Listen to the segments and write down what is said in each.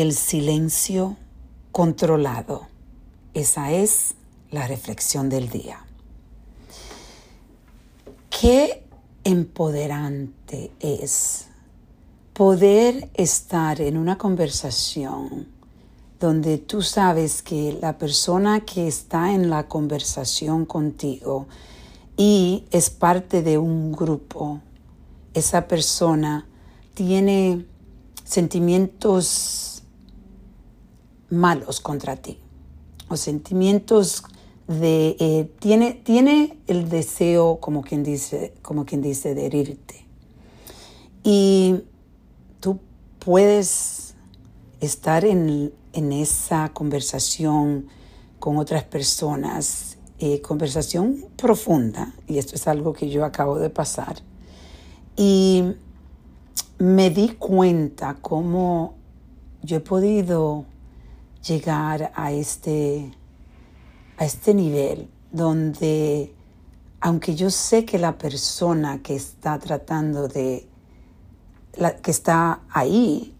el silencio controlado. Esa es la reflexión del día. Qué empoderante es poder estar en una conversación donde tú sabes que la persona que está en la conversación contigo y es parte de un grupo, esa persona tiene sentimientos malos contra ti. O sentimientos de eh, tiene, tiene el deseo como quien dice como quien dice de herirte. Y tú puedes estar en, esa conversación con otras personas eh, conversación profunda y esto es algo que yo acabo de pasar y me di cuenta cómo yo he podido llegar a este, a este nivel donde, aunque yo sé que la persona que está tratando de, que está ahí,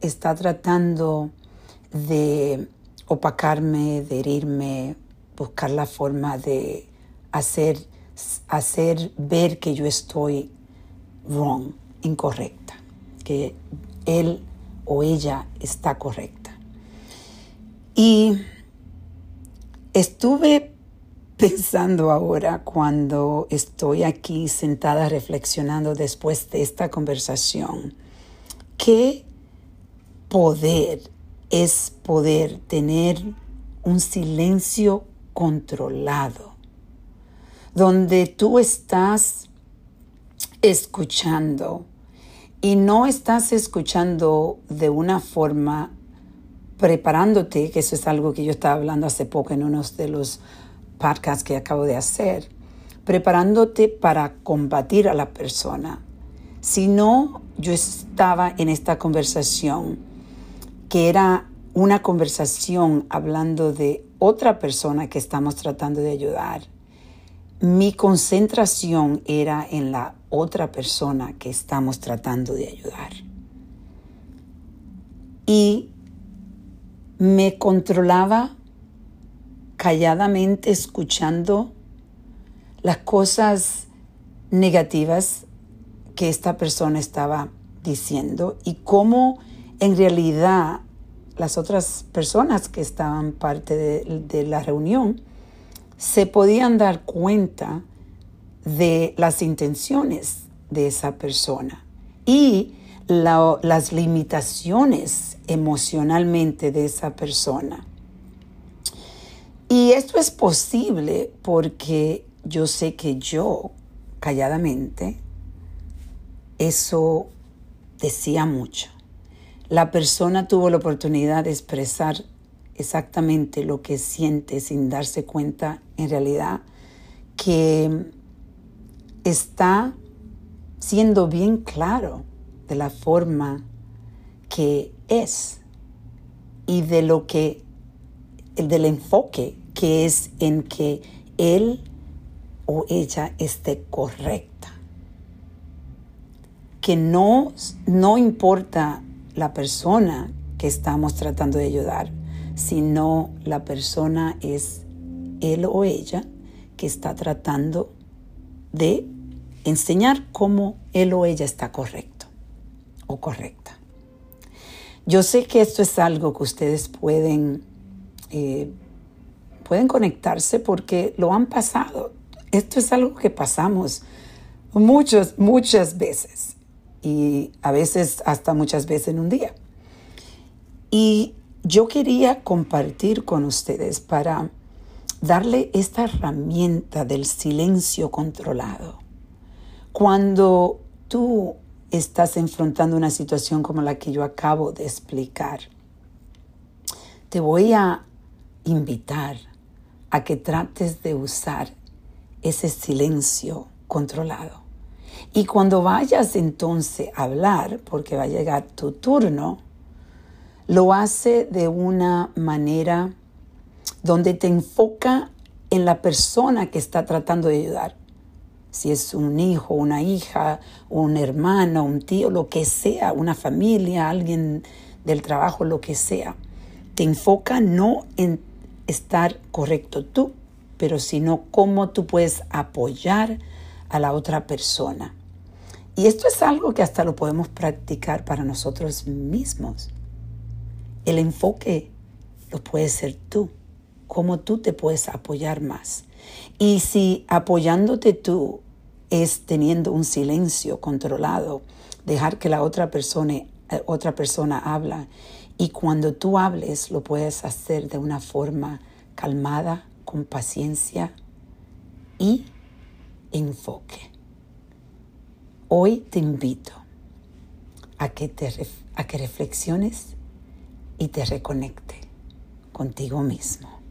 está tratando de opacarme, de herirme, buscar la forma de hacer, hacer ver que yo estoy wrong, incorrecta, que él o ella está correcta. Y estuve pensando ahora cuando estoy aquí sentada reflexionando después de esta conversación, qué poder es poder tener un silencio controlado, donde tú estás escuchando y no estás escuchando de una forma preparándote, que eso es algo que yo estaba hablando hace poco en uno de los podcasts que acabo de hacer, preparándote para combatir a la persona. Si no, yo estaba en esta conversación que era una conversación hablando de otra persona que estamos tratando de ayudar. Mi concentración era en la otra persona que estamos tratando de ayudar. Y me controlaba calladamente escuchando las cosas negativas que esta persona estaba diciendo y cómo en realidad las otras personas que estaban parte de, la reunión se podían dar cuenta de las intenciones de esa persona. Y las limitaciones emocionalmente de esa persona. Y esto es posible porque yo sé que yo, calladamente, eso decía mucho. La persona tuvo la oportunidad de expresar exactamente lo que siente sin darse cuenta en realidad que está siendo bien claro de la forma que es y de lo que, del enfoque que es en que él o ella esté correcta. Que no, no importa la persona que estamos tratando de ayudar, sino la persona es él o ella que está tratando de enseñar cómo él o ella está correcto correcta. Yo sé que esto es algo que ustedes pueden, eh, pueden conectarse porque lo han pasado. Esto es algo que pasamos muchas, muchas veces y a veces hasta muchas veces en un día. Y yo quería compartir con ustedes para darle esta herramienta del silencio controlado. Cuando tú estás enfrentando una situación como la que yo acabo de explicar, te voy a invitar a que trates de usar ese silencio controlado. Y cuando vayas entonces a hablar, porque va a llegar tu turno, lo hace de una manera donde te enfoca en la persona que está tratando de ayudar si es un hijo, una hija, un hermano, un tío, lo que sea, una familia, alguien del trabajo, lo que sea. Te enfoca no en estar correcto tú, pero sino cómo tú puedes apoyar a la otra persona. Y esto es algo que hasta lo podemos practicar para nosotros mismos. El enfoque lo puedes ser tú, cómo tú te puedes apoyar más. Y si apoyándote tú es teniendo un silencio controlado, dejar que la otra persona, eh, otra persona habla y cuando tú hables lo puedes hacer de una forma calmada, con paciencia y enfoque. Hoy te invito a que, te, a que reflexiones y te reconecte contigo mismo.